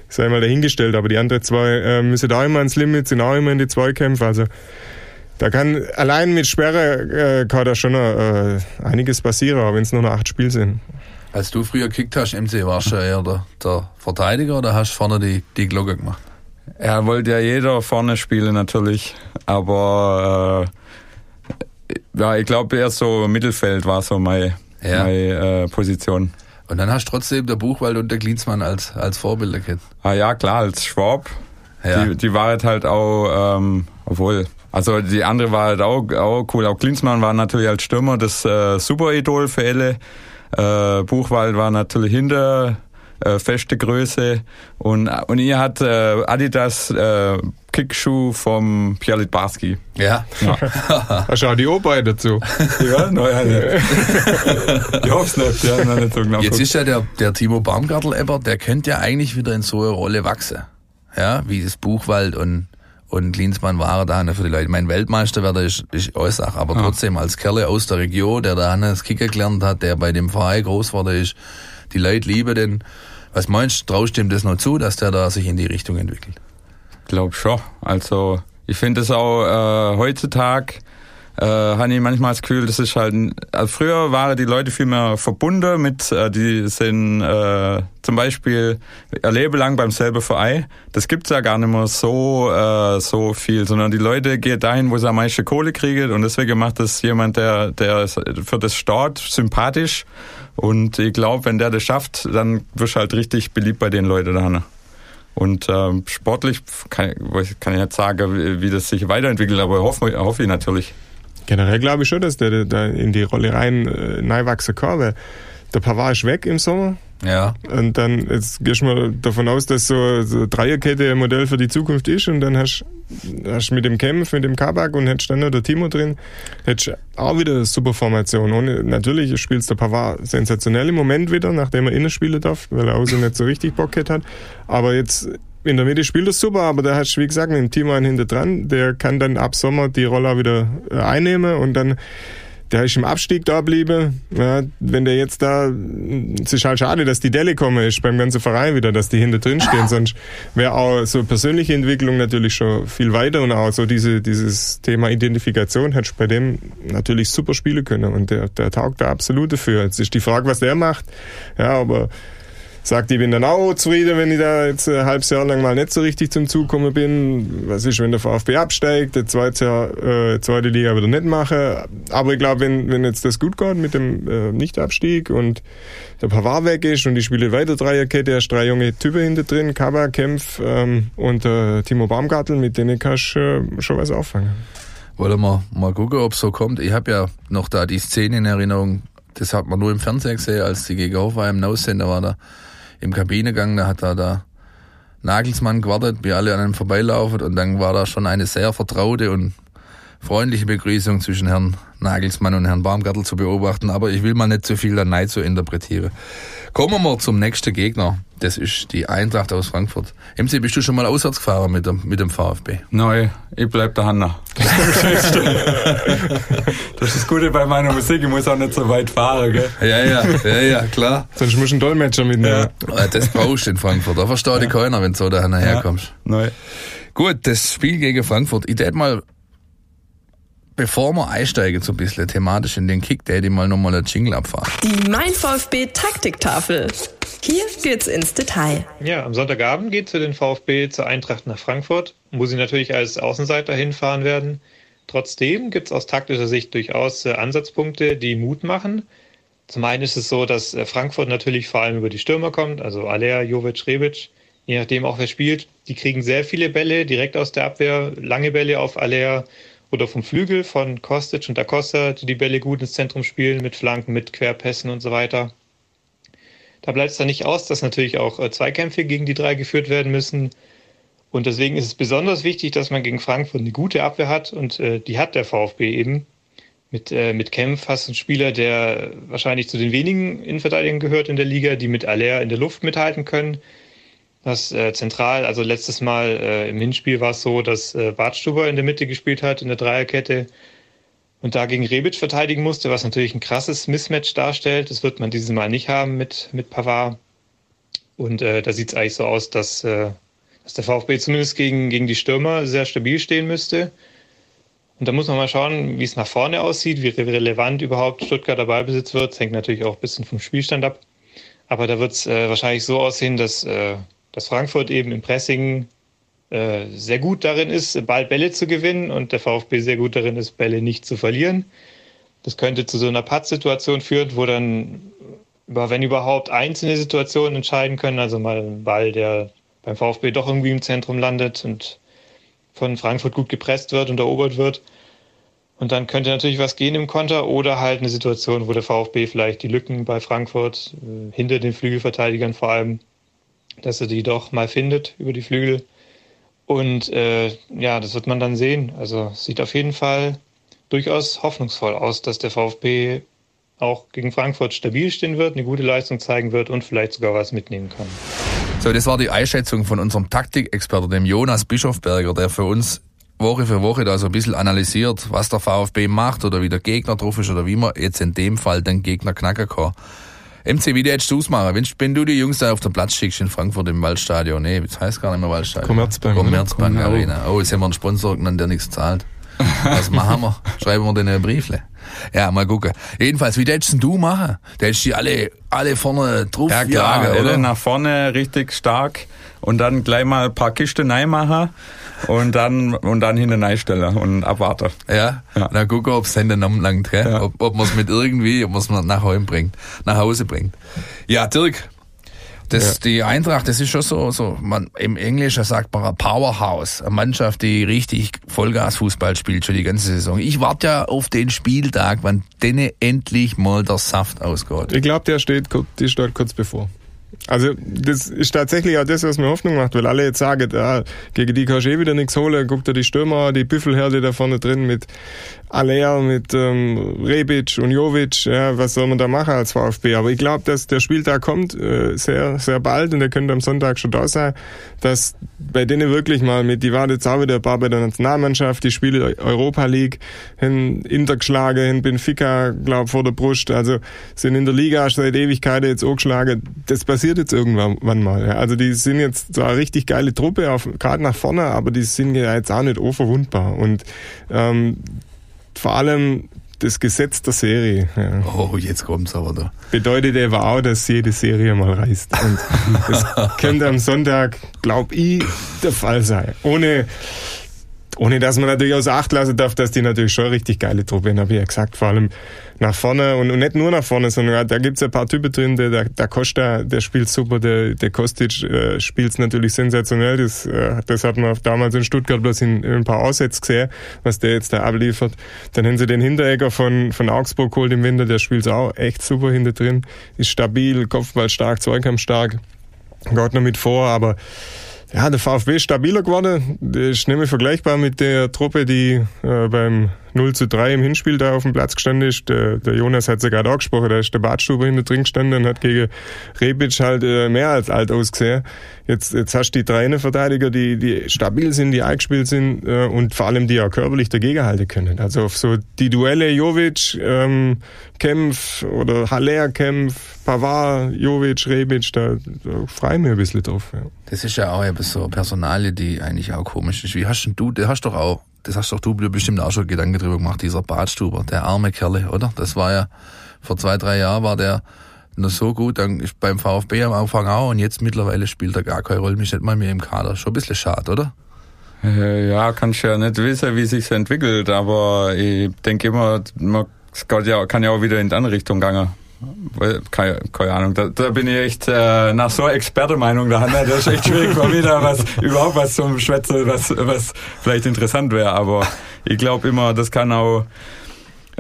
sei mal dahingestellt. Aber die anderen zwei äh, müssen da immer ans Limit, sind auch immer in die Zweikämpfe. Also da kann allein mit Sperre äh, kann da schon äh, einiges passieren, auch wenn es nur noch acht Spiele sind. Als du früher gekickt hast, MC, warst du eher der, der Verteidiger oder hast du vorne die, die Glocke gemacht? Ja, wollte ja jeder vorne spielen natürlich, aber äh, ja, ich glaube eher so Mittelfeld war so meine, ja. meine äh, Position. Und dann hast du trotzdem der Buchwald und der Klinsmann als, als Vorbilder kennt. Ah ja, klar, als Schwab. Ja. Die, die war halt auch, ähm, obwohl, also die andere war halt auch, auch cool. Auch Klinsmann war natürlich als Stürmer das äh, Super-Idol für alle. Äh, Buchwald war natürlich hinter äh, feste Größe und, und ihr hat äh, Adidas äh, Kickschuh vom Pierre Litbarski. Ja. ja. Hast du auch die O-Beine dazu? ja, naja, nicht. ich hoffe nicht, ja, nicht so genau. Jetzt ist ja der, der Timo Baumgartel-Ebber, der könnte ja eigentlich wieder in so eine Rolle wachsen. Ja, wie das Buchwald und und Klinsmann war da für die Leute. Mein Weltmeister wäre ist, ist Äußach, aber ja. trotzdem als Kerle aus der Region, der da das Kicker gelernt hat, der bei dem Verein groß geworden ist, die Leute lieben den. Was meinst du, traust du ihm das noch zu, dass der da sich in die Richtung entwickelt? Glaub schon. Also ich finde es auch äh, heutzutage äh, habe ich manchmal das Gefühl, das ist halt, also früher waren die Leute viel mehr verbunden mit, äh, die sind äh, zum Beispiel ihr Leben lang beim selben Verein. Das gibt's ja gar nicht mehr so äh, so viel, sondern die Leute gehen dahin, wo sie am meisten Kohle kriegen und deswegen macht das jemand, der der für das Staat sympathisch und ich glaube, wenn der das schafft, dann wirst du halt richtig beliebt bei den Leuten da. Und äh, sportlich kann, kann ich nicht sagen, wie, wie das sich weiterentwickelt, aber hoffe, hoffe ich natürlich. Generell glaube ich schon, dass der da in die Rolle rein äh, wachsen kann, weil der Pavard ist weg im Sommer. Ja. Und dann, jetzt gehst du mal davon aus, dass so, so Dreierkette ein Modell für die Zukunft ist und dann hast du mit dem Kempf, mit dem Kabak und hättest dann noch der Timo drin, hättest auch wieder eine super Formation. Und natürlich spielt der Pavard sensationell im Moment wieder, nachdem er innen spielen darf, weil er außen nicht so richtig Bock hat. Aber jetzt in der Mitte spielt er super, aber da hast du, wie gesagt, mit dem Team einen hinter dran, der kann dann ab Sommer die Rolle wieder äh, einnehmen und dann der ist im Abstieg da geblieben. Ja, wenn der jetzt da, es ist halt schade, dass die Delle kommen ist beim ganzen Verein wieder, dass die hinter drin stehen. Sonst wäre auch so persönliche Entwicklung natürlich schon viel weiter und auch so diese, dieses Thema Identifikation hätte bei dem natürlich super spielen können und der, der taugt da absolut dafür. Jetzt ist die Frage, was der macht. Ja, aber sagt, ich bin dann auch zufrieden, wenn ich da jetzt ein halbes Jahr lang mal nicht so richtig zum Zug gekommen bin. Was ist, wenn der VfB absteigt, der zweite Jahr, äh, zweite Liga wieder nicht mache. Aber ich glaube, wenn, wenn jetzt das gut geht mit dem äh, Nichtabstieg und der Pavard weg ist und die spiele weiter Dreierkette, hast drei junge Typen hinter drin, Kaba, Kempf ähm, und äh, Timo Baumgartel, mit denen kannst du äh, schon was auffangen. Wollen wir mal gucken, ob es so kommt. Ich habe ja noch da die Szene in Erinnerung, das hat man nur im Fernsehen gesehen, als die gegen Hoffenheim No-Sender war da im Kabinegang, da hat da der Nagelsmann gewartet, wie alle an einem vorbeilaufen und dann war da schon eine sehr vertraute und freundliche Begrüßung zwischen Herrn Nagelsmann und Herrn Baumgartel zu beobachten, aber ich will mal nicht zu viel da Neid zu interpretieren. Kommen wir mal zum nächsten Gegner. Das ist die Eintracht aus Frankfurt. MC, bist du schon mal auswärts gefahren mit dem, mit dem VfB? Nein, ich bleib da Hanna. das ist das Gute bei meiner Musik, ich muss auch nicht so weit fahren, gell? Ja, ja, ja, ja, klar. Sonst musst du einen Dolmetscher mitnehmen. Ja. Das brauchst du in Frankfurt. Da versteht ja. dich keiner, wenn du so da herkommst. Ja. Nein. Gut, das Spiel gegen Frankfurt. Ich tät mal Bevor wir einsteigen, so ein bisschen thematisch in den Kick, der hätte ich mal nochmal einen Jingle abfahren. Die Mein VfB Taktiktafel. Hier geht's ins Detail. Ja, am Sonntagabend geht's für den VfB zur Eintracht nach Frankfurt, wo sie natürlich als Außenseiter hinfahren werden. Trotzdem gibt's aus taktischer Sicht durchaus äh, Ansatzpunkte, die Mut machen. Zum einen ist es so, dass äh, Frankfurt natürlich vor allem über die Stürmer kommt, also Alea, Jovic, Rebic, je nachdem auch wer spielt. Die kriegen sehr viele Bälle direkt aus der Abwehr, lange Bälle auf Alea oder vom Flügel von Kostic und Acosta, die die Bälle gut ins Zentrum spielen, mit Flanken, mit Querpässen und so weiter. Da bleibt es dann nicht aus, dass natürlich auch äh, Zweikämpfe gegen die drei geführt werden müssen. Und deswegen ist es besonders wichtig, dass man gegen Frankfurt eine gute Abwehr hat und äh, die hat der VfB eben. Mit, äh, mit Kempf hast du einen Spieler, der wahrscheinlich zu den wenigen Innenverteidigern gehört in der Liga, die mit Aller in der Luft mithalten können das äh, zentral, also letztes Mal äh, im Hinspiel war es so, dass äh, Bartstuber in der Mitte gespielt hat, in der Dreierkette und da gegen Rebic verteidigen musste, was natürlich ein krasses Mismatch darstellt. Das wird man dieses Mal nicht haben mit, mit Pavard. Und äh, da sieht es eigentlich so aus, dass, äh, dass der VfB zumindest gegen, gegen die Stürmer sehr stabil stehen müsste. Und da muss man mal schauen, wie es nach vorne aussieht, wie relevant überhaupt Stuttgarter Ballbesitz wird. Das hängt natürlich auch ein bisschen vom Spielstand ab. Aber da wird es äh, wahrscheinlich so aussehen, dass, äh, dass Frankfurt eben im Pressing äh, sehr gut darin ist, Ball Bälle zu gewinnen und der VfB sehr gut darin ist, Bälle nicht zu verlieren. Das könnte zu so einer Pattsituation führen, wo dann, wenn überhaupt, einzelne Situationen entscheiden können. Also mal ein Ball, der beim VfB doch irgendwie im Zentrum landet und von Frankfurt gut gepresst wird und erobert wird. Und dann könnte natürlich was gehen im Konter oder halt eine Situation, wo der VfB vielleicht die Lücken bei Frankfurt äh, hinter den Flügelverteidigern vor allem, dass er die doch mal findet über die Flügel. Und äh, ja, das wird man dann sehen. Also sieht auf jeden Fall durchaus hoffnungsvoll aus, dass der VfB auch gegen Frankfurt stabil stehen wird, eine gute Leistung zeigen wird und vielleicht sogar was mitnehmen kann. So, das war die Einschätzung von unserem Taktikexperten, dem Jonas Bischofberger, der für uns Woche für Woche da so ein bisschen analysiert, was der VfB macht oder wie der Gegner drauf ist oder wie man jetzt in dem Fall den Gegner knacken kann. MC, wie hättest du es machen? Wenn, wenn du die Jungs da auf den Platz schickst in Frankfurt im Waldstadion, nee, das heißt gar nicht mehr Waldstadion. Commerzbank. Commerzbank Arena. Oh, jetzt haben wir einen Sponsor genannt, der nichts zahlt. Was machen wir? Schreiben wir denen Briefle. Ja, mal gucken. Jedenfalls, wie hättest du machen? Da hättest du alle, alle vorne drauf Ja klar, jagen, oder? nach vorne richtig stark und dann gleich mal ein paar Kisten machen und dann, und dann hinten reinstellen und abwarten. Ja, ja. dann gucken, ob es dann langt, gell? Ja. ob, ob man es mit irgendwie, ob man es nach Hause bringt, nach Hause bringt. Ja, Dirk, das, ja. Die Eintracht, das ist schon so, so man, im Englischen sagt man Powerhouse, eine Mannschaft, die richtig Vollgas-Fußball spielt schon die ganze Saison. Ich warte ja auf den Spieltag, wann denen endlich mal der Saft ausgeht. Ich glaube, der steht, die steht kurz bevor. Also das ist tatsächlich auch das, was mir Hoffnung macht, weil alle jetzt sagen, ja, gegen die kannst du eh wieder nichts holen, guck dir die Stürmer, die Büffelherde da vorne drin mit Alea, mit ähm, Rebic und Jovic, ja, was soll man da machen als VfB? Aber ich glaube, dass der Spieltag kommt äh, sehr, sehr bald und der könnte am Sonntag schon da sein, dass bei denen wirklich mal mit, die waren jetzt auch wieder ein paar bei der Nationalmannschaft, die Spiele Europa League, hin Inter geschlagen, hin Benfica, glaub vor der Brust, also sind in der Liga seit Ewigkeiten jetzt auch geschlagen. Das passiert jetzt irgendwann mal. Ja. Also die sind jetzt so eine richtig geile Truppe, gerade nach vorne, aber die sind ja jetzt auch nicht unverwundbar und ähm, vor allem das Gesetz der Serie. Ja. Oh, jetzt kommt's aber da. Bedeutet aber auch, dass jede Serie mal reißt. Und das könnte am Sonntag, glaub ich, der Fall sein. Ohne, ohne dass man natürlich außer Acht lassen darf, dass die natürlich schon richtig geile Truppe haben, habe ich ja gesagt. Vor allem nach vorne und, und nicht nur nach vorne, sondern da gibt's ein paar Typen drin, der, der, der Costa, der spielt super, der, der Kostic äh, spielt natürlich sensationell. Das, äh, das hat man damals in Stuttgart bloß in, in ein paar Aussätze gesehen, was der jetzt da abliefert. Dann haben sie den Hinteregger von, von Augsburg geholt im Winter, der spielt auch echt super hinter drin, ist stabil, Kopfball stark, Zweikampf stark, geht noch mit vor, aber ja, der VfB ist stabiler geworden. Das ist nämlich vergleichbar mit der Truppe, die äh, beim 0 zu 3 im Hinspiel da auf dem Platz gestanden ist. Der, der Jonas hat es ja gerade auch gesprochen, da ist der Badstuber hinter drin gestanden und hat gegen Rebic halt äh, mehr als alt ausgesehen. Jetzt, jetzt hast du die drei Verteidiger, die, die stabil sind, die eingespielt sind äh, und vor allem die auch körperlich dagegen halten können. Also auf so die Duelle Jovic, ähm, Kempf oder Haller Kempf, Pavard, Jovic, Rebic, da, da frei mir ein bisschen drauf. Ja. Das ist ja auch eben so Personalie, die eigentlich auch komisch ist. Wie hast denn du, du hast doch auch das hast doch du bestimmt auch schon Gedanken drüber gemacht, dieser Badstuber, der arme Kerle, oder? Das war ja, vor zwei, drei Jahren war der nur so gut, dann ist beim VfB am Anfang auch und jetzt mittlerweile spielt er gar keine Rolle, mich nicht mal mehr im Kader. Schon ein bisschen schade, oder? Äh, ja, kannst ja nicht wissen, wie sich entwickelt, aber ich denke immer, man kann ja, kann ja auch wieder in die andere Richtung gehen keine, keine Ahnung, da, da bin ich echt äh, nach so Expertenmeinung da, ne? das ist echt schwierig mal wieder was überhaupt was zum Schwätzen, was was vielleicht interessant wäre, aber ich glaube immer, das kann auch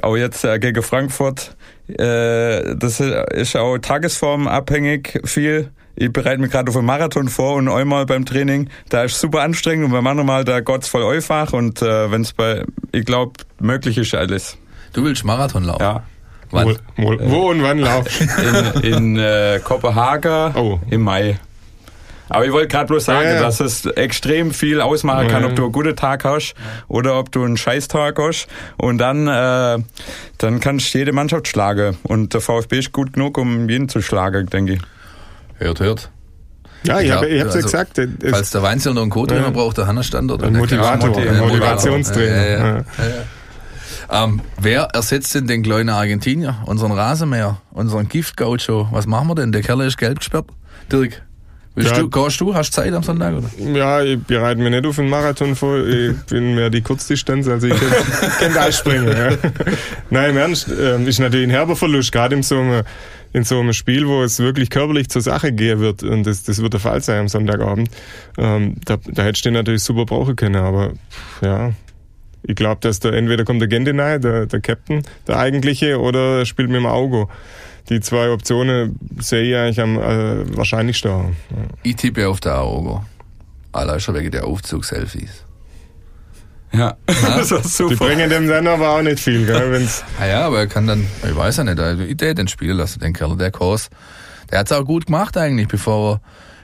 auch jetzt äh, gegen Frankfurt, äh, das ist auch tagesformabhängig viel. Ich bereite mich gerade auf einen Marathon vor und einmal beim Training, da ist super anstrengend und beim anderen Mal da Gott's voll einfach und äh, wenn es bei, ich glaube, möglich ist alles. Du willst Marathon laufen? Ja. Wann? Wo, wo, wo und wann laufen? In, in äh, Kopenhagen oh. im Mai. Aber ich wollte gerade bloß sagen, ja, ja. dass es extrem viel ausmachen kann, ob du einen guten Tag hast oder ob du einen Scheißtag hast. Und dann, äh, dann kannst du jede Mannschaft schlagen. Und der VfB ist gut genug, um jeden zu schlagen, denke ich. Hört, hört. Ja, ich, habe glaub, es ja also, gesagt. es- Falls der Weinzel noch einen Co-Trainer Ja. braucht, der Hannes Standort. Ein Motivator, Ja, ein Motivator. Motivationstrainer. Ähm, wer ersetzt denn den kleinen Argentinier, unseren Rasenmäher, unseren Giftgaucho? Was machen wir denn? Der Kerl ist gelb gesperrt. Dirk, willst Ja. du, gehst du? Hast du Zeit am Sonntag? Oder? Ja, ich bereite mich nicht auf einen Marathon vor. Ich bin mehr die Kurzdistanz, also ich kann da springen. Ja. Nein, im Ernst, ähm, ist natürlich ein herber Verlust, gerade in so einem, in so einem Spiel, wo es wirklich körperlich zur Sache gehen wird. Und das, das wird der Fall sein am Sonntagabend. Ähm, da, da hättest du den natürlich super brauchen können, aber ja. Ich glaube, dass der entweder kommt der Gendenai, der, der Captain, der eigentliche, oder er spielt mit dem Augo. Die zwei Optionen sehe ich eigentlich am äh, wahrscheinlichsten. Ja. Ich tippe auf der Augo. Allein schon wegen der Aufzugsselfies. Ja, das war Die super. bringen dem dann aber auch nicht viel, gell, wenn's Ah ja, aber er kann dann, ich weiß ja nicht, also ich den spielen lassen, den Kerl, der Kurs. Der hat's auch gut gemacht eigentlich, bevor er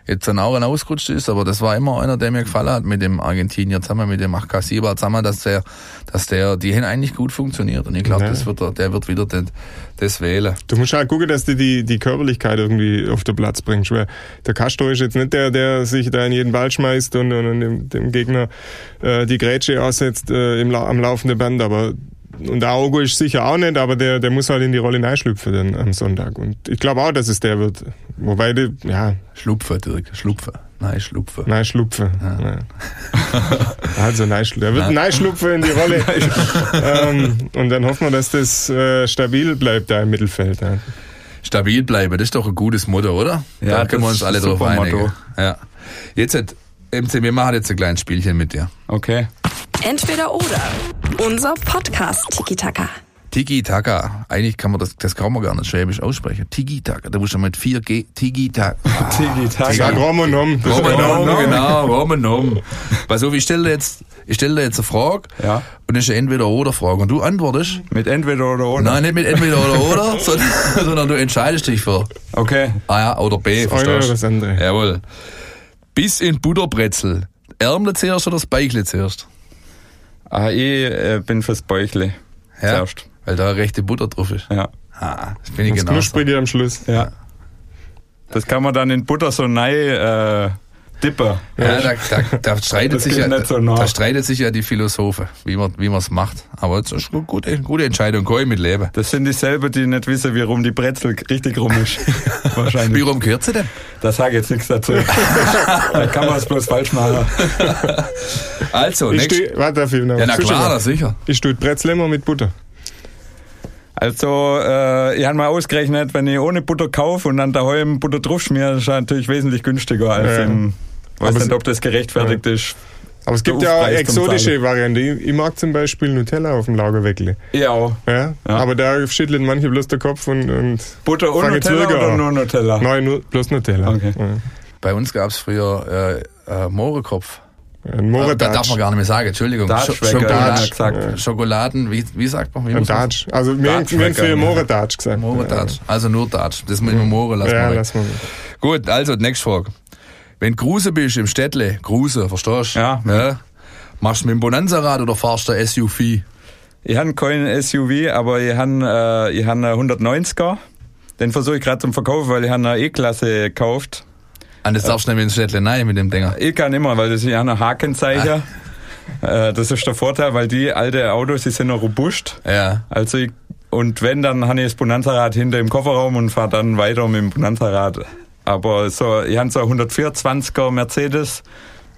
jetzt dann auch ausgerutscht ist, aber das war immer einer, der mir gefallen hat mit dem Argentinier zusammen, mit dem Achkasiba zusammen, dass der, dass der, die haben eigentlich gut funktioniert und ich glaube, Ja. das wird er, der wird wieder den, das wählen. Du musst halt gucken, dass du die, die Körperlichkeit irgendwie auf den Platz bringst. Weil der Castro ist jetzt nicht der, der sich da in jeden Ball schmeißt und, und, und dem, dem Gegner äh, die Grätsche aussetzt äh, im, am laufenden Band. Aber und der Augo ist sicher auch nicht, aber der, der muss halt in die Rolle reinschlüpfen dann am Sonntag. Und ich glaube auch, dass es der wird. Wobei, die, ja, Schlupfen, Dirk, Schlupfen. Nein, Schlupfen. nein, schlupfen. Ja. Also nein, schlupfen. Er wird nein schlupfen in die Rolle. ähm, und dann hoffen wir, dass das äh, stabil bleibt da im Mittelfeld. Ja. Stabil bleiben, das ist doch ein gutes Motto, oder? Ja, da können wir uns alle drauf einigen. Motto. Ja. Jetzt, hat- MC, wir machen jetzt ein kleines Spielchen mit dir. Okay. Entweder oder. Unser Podcast Tiki Taka. Tiki Taka. Eigentlich kann man das, das kann man gar nicht schwäbisch aussprechen. Tiki Taka. Da muss man mit 4G, Tiki Taka. Tigi Sag Rom und Om. Das ist Roman genau- Roman um. Pass auf, ich stelle dir jetzt, ich stelle dir jetzt eine Frage. Ja. Und das ist eine Entweder-Oder-Frage. Und du antwortest. Mit entweder oder oder. Nein, nicht mit entweder oder oder, sondern, sondern du entscheidest dich für Okay. A ja, oder B, Das verstehst das andere. Jawohl. Bis in Butterbrezel. Ärmle zuerst oder das Beichle zuerst? Ah, ich äh, bin fürs Bäuchle. Ja. Zuerst. Weil da rechte Butter drauf ist. Ja. Ah, das bin ich Das genau. knusprig am Schluss. Ja. Das kann man dann in Butter so nein äh, dippen. Ja, da, da, da, streitet sich ja, nicht so nah. da streitet sich ja die Philosophen, wie man wie man's macht. Aber das ist eine gute, gute Entscheidung, kann ich mit leben. Das sind dieselben, die nicht wissen, wie rum die Brezel richtig rum ist. Wie Wahrscheinlich. rum gehört sie denn? Da sage ich jetzt nichts dazu. da kann man es bloß falsch machen. Also, Ich steh, warte, noch ja, na klar, das sicher. Ich tue Brezel immer mit Butter. Also, äh, ich habe mal ausgerechnet, wenn ich ohne Butter kaufe und dann daheim Butter drauf schmiere, ist das natürlich wesentlich günstiger als Ja. im. Weiß Aber nicht, es- ob das gerechtfertigt ist. Aber es gibt ja auch exotische Varianten. Ich, mag zum Beispiel Nutella auf dem Laugerweckle. Ja, auch. Ja? Ja. Aber da schüttelt manche bloß den Kopf und, und Butter und Nutella oder nur Nutella? nein, nur, bloß Nutella. Okay. Ja. Bei uns gab's früher äh, äh, Mohrenkopf. Ein Äh, Da darf man gar nicht mehr sagen, Entschuldigung. Datsch Scho- weg, Schokolade- ja. Schokoladen, wie, wie sagt man? Wie Ein muss man- Datsch. Also wir haben wir früher geil. Moredatsch gesagt. Mohredatsch. Also nur Datsch. Das mit dem Moore lassen Ja, wir ja weg. lass mal. weg. Gut, also, nächste Frage. Wenn Gruse bist im Städtle, Gruse, verstehst du? Ja. ja. Machst du mit dem Bonanza-Rad oder fahrst du ein SUV? Ich habe keinen SUV, aber ich habe äh, ich hab einen 190er. Den versuche ich gerade zum Verkaufen, weil ich habe eine E-Klasse gekauft. Und das darfst du nicht mit dem Städtle nein mit dem Dinger. Ich kann immer, weil das ist ja ein Hakenzeichen. Äh, das ist der Vorteil, weil die alte Autos, die sind noch robust. Ja. Also ich, und wenn, dann habe ich das Bonanza-Rad hinter im Kofferraum und fahre dann weiter mit dem Bonanza-Rad. Aber so, ich habe so einen 124er Mercedes.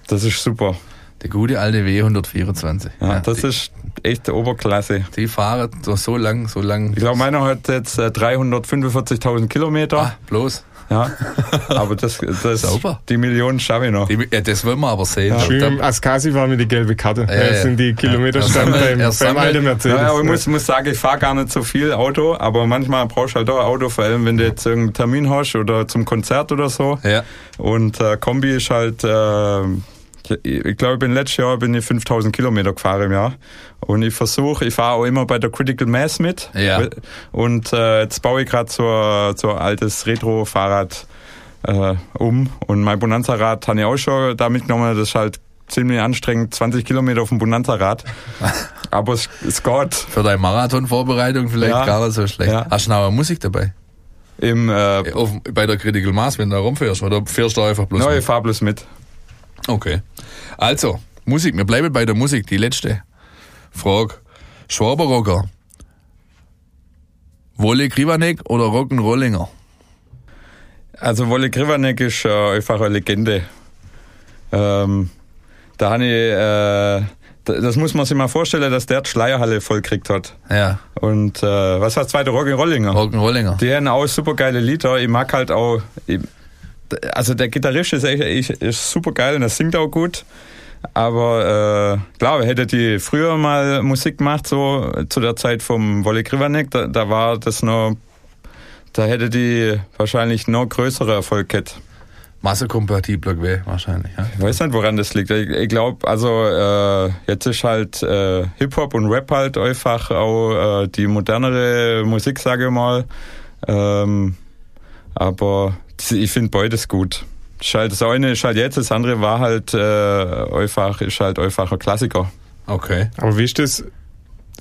Das ist super. Der gute alte W124. Ja, das die, ist echt Oberklasse. Die fahren so, so lang, so lang. Ich glaube, meiner hat jetzt äh, 345.000 Kilometer. Ah, bloß. Ja, aber das, das Sauber. die Millionen schaffe ich noch. Die, ja, das wollen wir aber sehen. Schön Da- im Askasi war mir die gelbe Karte. Ja, Ja, ja. sind die Kilometer Ja. stand Er beim, beim alten Mercedes. Ja, aber ich muss, muss sagen, ich fahre gar nicht so viel Auto, aber manchmal brauchst du halt auch ein Auto, vor allem wenn du jetzt irgendeinen Termin hast oder zum Konzert oder so. Ja. Und äh, Kombi ist halt, äh, ich, ich glaube, ich bin letztes Jahr bin ich 5000 Kilometer gefahren im Jahr. Und ich versuche, ich fahre auch immer bei der Critical Mass mit. Ja. Und äh, jetzt baue ich gerade so, ein- so ein altes Retro-Fahrrad äh, um. Und mein Bonanza-Rad habe ich auch schon da mitgenommen. Das ist halt ziemlich anstrengend, 20 Kilometer auf dem Bonanza-Rad. Aber es, es geht. Für deine Marathonvorbereitung vielleicht Ja. gar nicht so schlecht. Ja. Hast du noch eine Musik dabei? Im, äh, Auf, bei der Critical Mass, wenn du da rumfährst, oder fährst du einfach bloß neue mit? fahr bloß mit. Okay. Also, Musik, wir bleiben bei der Musik, die letzte Frage. Schwaberrocker. Wolle Krivanek oder Rock'n'Rollinger? Also Wolle Krivanek ist äh, einfach eine Legende. Ähm, da habe ich, äh, da- das muss man sich mal vorstellen, dass der die Schleierhalle voll gekriegt hat. Ja, Und äh, was war das zweite? Rock'n'Rollinger. Rock'n'Rollinger. Die haben auch super geile Lieder. Ich mag halt auch, ich, also der Gitarrist ist echt, ist, super geil und er singt auch gut. Aber äh, klar, hätte die früher mal Musik gemacht, so zu der Zeit vom Wolle Krivanek, da, da war das noch, da hätte die wahrscheinlich noch größere Erfolg gehabt. Massekompatibler gewesen, wahrscheinlich. Ja? Ich weiß nicht, woran das liegt. Ich, ich glaube, also äh, jetzt ist halt äh, Hip-Hop und Rap halt einfach auch äh, die modernere Musik, sage ich mal. Ähm, aber ich finde beides gut. Ist halt, das eine ist halt jetzt, das andere war halt äh, einfach, ist halt einfach ein Klassiker. Okay. Aber wie ist das?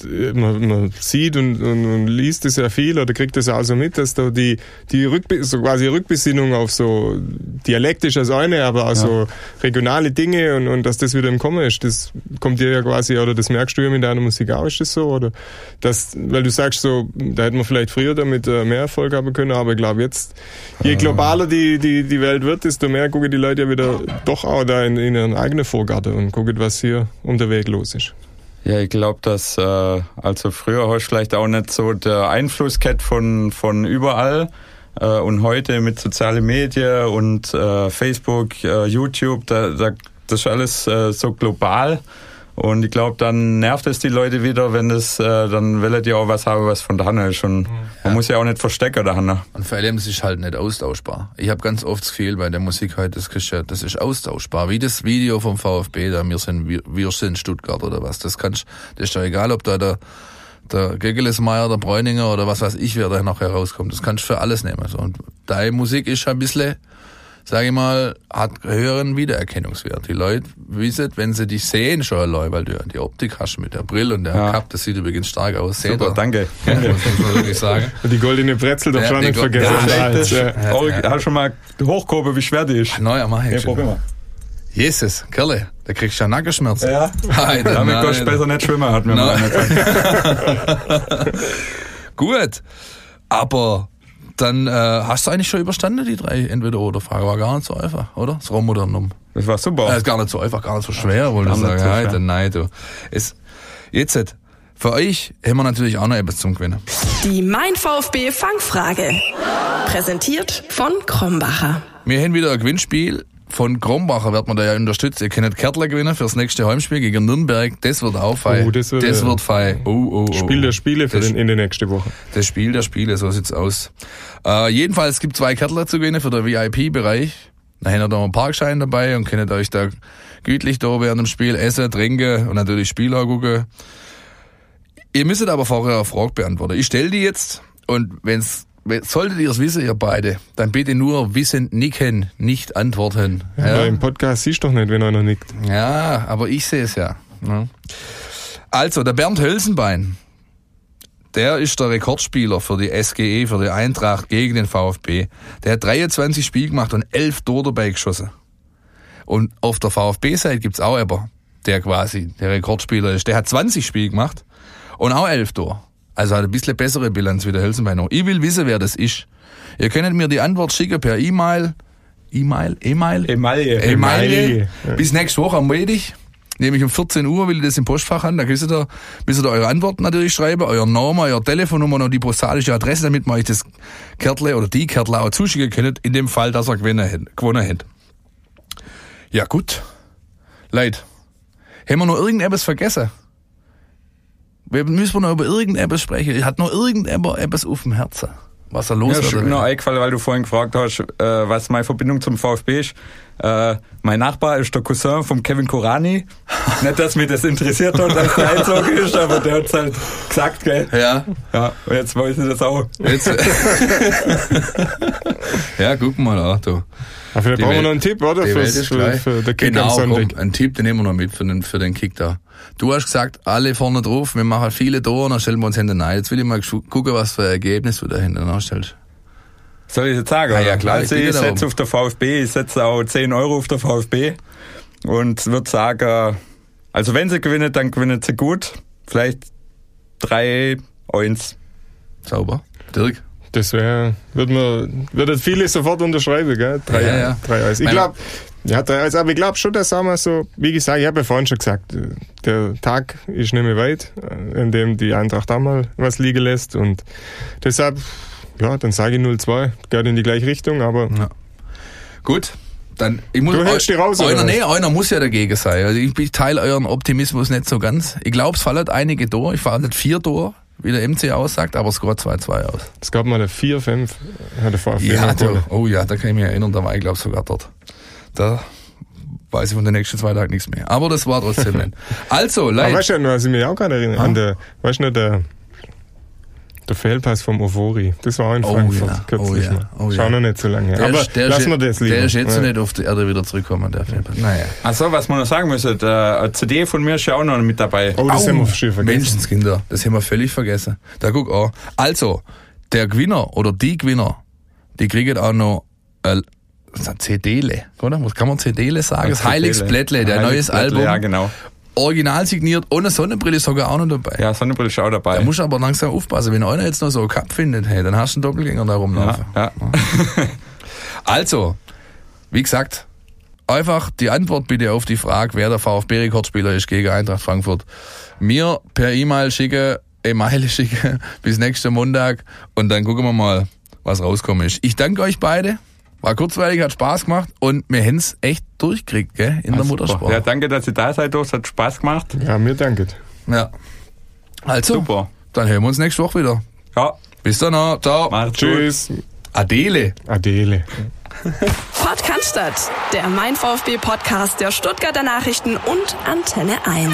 Man, man sieht und, und, und liest es ja viel oder kriegt es ja auch so mit, dass da die, die Rückbe so quasi Rückbesinnung auf so dialektisch als eine, aber auch so regionale Dinge und, und dass das wieder im Kommen ist, das kommt dir ja quasi, oder das merkst du ja mit deiner Musik auch, ist das so? Oder das, weil du sagst so, da hätten wir vielleicht früher damit äh, mehr Erfolg haben können, aber ich glaube jetzt, je globaler die, die, die Welt wird, desto mehr gucken die Leute ja wieder doch auch da in, in ihren eigenen Vorgarten und gucken, was hier den Weg los ist. Ja, ich glaube, dass äh, also früher hast du vielleicht auch nicht so der Einfluss gehabt von von überall. Äh, und heute mit sozialen Medien und äh, Facebook, äh, YouTube, da, da das ist alles äh, so global und ich glaube, dann nervt es die Leute wieder, wenn das äh, dann will die auch was haben, was von daheim ist und man muss ja auch nicht verstecken daheim. Und vor allem, es ist halt nicht austauschbar. Ich habe ganz oft das Gefühl bei der Musik heute, das, du ja- das ist austauschbar. Wie das Video vom VfB, da wir sind, wir, wir sind Stuttgart oder was. Das kannst, das ist doch egal, ob da der, der Gegelesmeier, der Bräuninger oder was weiß ich, wer da noch herauskommt. Das kannst du für alles nehmen. So. Und deine Musik ist ein bisschen, sage ich mal, hat höheren Wiedererkennungswert. Die Leute wissen, wenn sie dich sehen schon allein, weil du ja die Optik hast mit der Brille und der Ja. Cap, das sieht übrigens stark aus. Seht Super, ihr? danke. Ja, muss man wirklich sagen. Und die goldene Brezel darf Ja, schon nicht Go- vergessen. Ja, da Das äh, auch, hast schon mal hochgehoben, wie schwer die ist. Neuer mach ich Ja, probier mal. Jesus, Kerle, da kriegst du ja Nackenschmerzen. Ja. Alter, Damit nein, kannst du besser nicht schwimmen, hat mir mal Nein. einer gesagt. Gut, aber dann äh, hast du eigentlich schon überstanden, die drei Entweder-Oder-Frage. War gar nicht so einfach, oder? Das Rohmodernum. Das war super. Äh, ist gar nicht so einfach, gar nicht so schwer, wollte Gar ich nicht sagen. so schwer. nein, du. Es, jetzt, für euch haben wir natürlich auch noch etwas zum Gewinnen. Die Mein VfB Fangfrage. Präsentiert von Krombacher. Wir haben wieder ein Gewinnspiel. Von Krombacher wird man da ja unterstützt. Ihr könnt Kärtler gewinnen fürs nächste Heimspiel gegen Nürnberg. Das wird auch fein. Oh, das wird, das wird fein. Oh, oh, oh. Spiel der Spiele für Das- den, in der nächsten Woche. Das Spiel der Spiele, so sieht's aus. Äh, jedenfalls gibt zwei Kärtler zu gewinnen für den VIP-Bereich. Da habt ihr da einen Parkschein dabei und könnt euch da gütlich da während dem Spiel essen, trinken und natürlich Spiel gucken. Ihr müsstet aber vorher eine Frage beantworten. Ich stelle die jetzt und wenn's wenn- Solltet ihr es wissen, ihr beide, dann bitte nur wissen, nicken, nicht antworten. Ja. Im Podcast siehst du doch nicht, wenn einer nickt. Ja, aber ich sehe es ja. ne? Also, der Bernd Hölzenbein, der ist der Rekordspieler für die SGE, für die Eintracht gegen den VfB. Der hat 23 Spiele gemacht und 11 Tore dabei geschossen. Und auf der VfB-Seite gibt's auch aber, der quasi der Rekordspieler ist. Der hat 20 Spiele gemacht und auch 11 Tore. Also hat ein bisschen bessere Bilanz wie der Hölzenbein noch. Ich will wissen, wer das ist. Ihr könnt mir die Antwort schicken per E-Mail. E-Mail? E-Mail? Emaille. Emaille. Emaille. Bis nächste Woche am Montag. Nämlich um 14 Uhr will ich das im Postfach haben. Da müsst ihr, müsst ihr eure Antworten natürlich schreiben, euer Name, eure Telefonnummer und die postalische Adresse, damit man euch das Kärtle oder die Kärtle auch zuschicken könnt, in dem Fall, dass er hätt- gewonnen hat. Ja, gut. Leid. Haben wir noch irgendetwas vergessen? Wir müssen noch über irgendetwas sprechen. Hat noch irgendetwas etwas auf dem Herzen? Was er los Ja, ist mir noch eingefallen, weil du vorhin gefragt hast, äh, was meine Verbindung zum VfB ist. Äh, mein Nachbar ist der Cousin von Kevin Korani. Nicht, dass mich das interessiert hat, dass der einzogen ist, aber der hat's halt gesagt, gell? Ja, Ja, und jetzt weiß ich das auch. Jetzt. ja, guck mal an, du. Aber vielleicht Die brauchen wir noch einen Tipp, oder? Die Welt Fürs, ist für, für den Kick genau, am Sonntag. komm, einen Tipp, den nehmen wir noch mit für den, für den Kick da. Du hast gesagt, alle vorne drauf, wir machen viele Tore, dann stellen wir uns hinten rein. Jetzt will ich mal gucken, was für ein Ergebnis du da hinten anstellst. Soll ich jetzt sagen? Ah, ja, klar, Also ich ich setze auf der VfB, ich setze auch 10 Euro auf der VfB und würde sagen, also wenn sie gewinnen, dann gewinnen sie gut. Vielleicht 3, 1. Sauber. Dirk? Das wäre, würde man, würde viele sofort unterschreiben, gell? Drei, Ja, ja. Ich glaube, ja, drei Eis, aber ich glaube schon, dass wir so, wie gesagt, ich habe ja vorhin schon gesagt, der Tag ist nicht mehr weit, äh, in dem die Eintracht auch mal was liegen lässt und deshalb, ja, dann sage ich 0-2, geht in die gleiche Richtung, aber Gut. Dann, ich muss, Du hältst die raus, Einer, oder nee, einer muss ja dagegen sein. Also ich, ich teile euren Optimismus nicht so ganz. Ich glaube, es fallen einige durch. Ich fahre nicht vier durch, wie der MC aussagt, aber es geht 2-2 aus. es gab mal eine 4-5, hat der VfB Ja, gewonnen. oh ja, da kann ich mich erinnern, da war ich glaube sogar dort. Da weiß ich von den nächsten zwei Tagen nichts mehr. Aber das war trotzdem nicht. Also, Leute. weißt du, was ich mich auch gerade erinnere? Ha? An der, weißt du der, der Fehlpass vom Ovori. Das war in Oh Frankfurt ja, kürzlich oh ja, mal. oh Schau ja. noch nicht so lange her. Der Aber ist- der lassen wir das lieber. Der ist jetzt Ja. nicht auf die Erde wieder zurückgekommen, der Film. Naja. Achso, was man noch sagen müsste, der eine CD von mir ist ja auch noch mit dabei. Oh, das Au, haben wir schon vergessen. Menschenskinder, das haben wir völlig vergessen. Da guck auch. Also, der Gewinner oder die Gewinner, die kriegen auch noch äh, CD-le, oder? Was kann man CD-le sagen? Das Heiligsblättle, der neues Album. Ja, genau. Original signiert, ohne Sonnenbrille ist sogar auch noch dabei. Ja, Sonnenbrille ist auch dabei. Da musst du aber langsam aufpassen, wenn einer jetzt noch so einen Cup findet, hey, dann hast du einen Doppelgänger da rumlaufen. ja, ja. Also, wie gesagt, einfach die Antwort bitte auf die Frage, wer der VfB-Rekordspieler ist gegen Eintracht Frankfurt. Mir per E-Mail schicken, E-Mail schicken bis nächsten Montag und dann gucken wir mal, was rauskommen ist. Ich danke euch beide. War kurzweilig, hat Spaß gemacht und wir haben's echt durchgekriegt, gell, in der Ah, super. Muttersprache. Ja, danke, dass ihr da seid. Es hat Spaß gemacht. Ja, mir danke. Ja. Also, Super. dann hören wir uns nächste Woche wieder. Ja, Bis dann, ciao. macht's gut. Tschüss. Adele. Adele. Podcast statt, der Mein VfB Podcast der Stuttgarter Nachrichten und Antenne 1.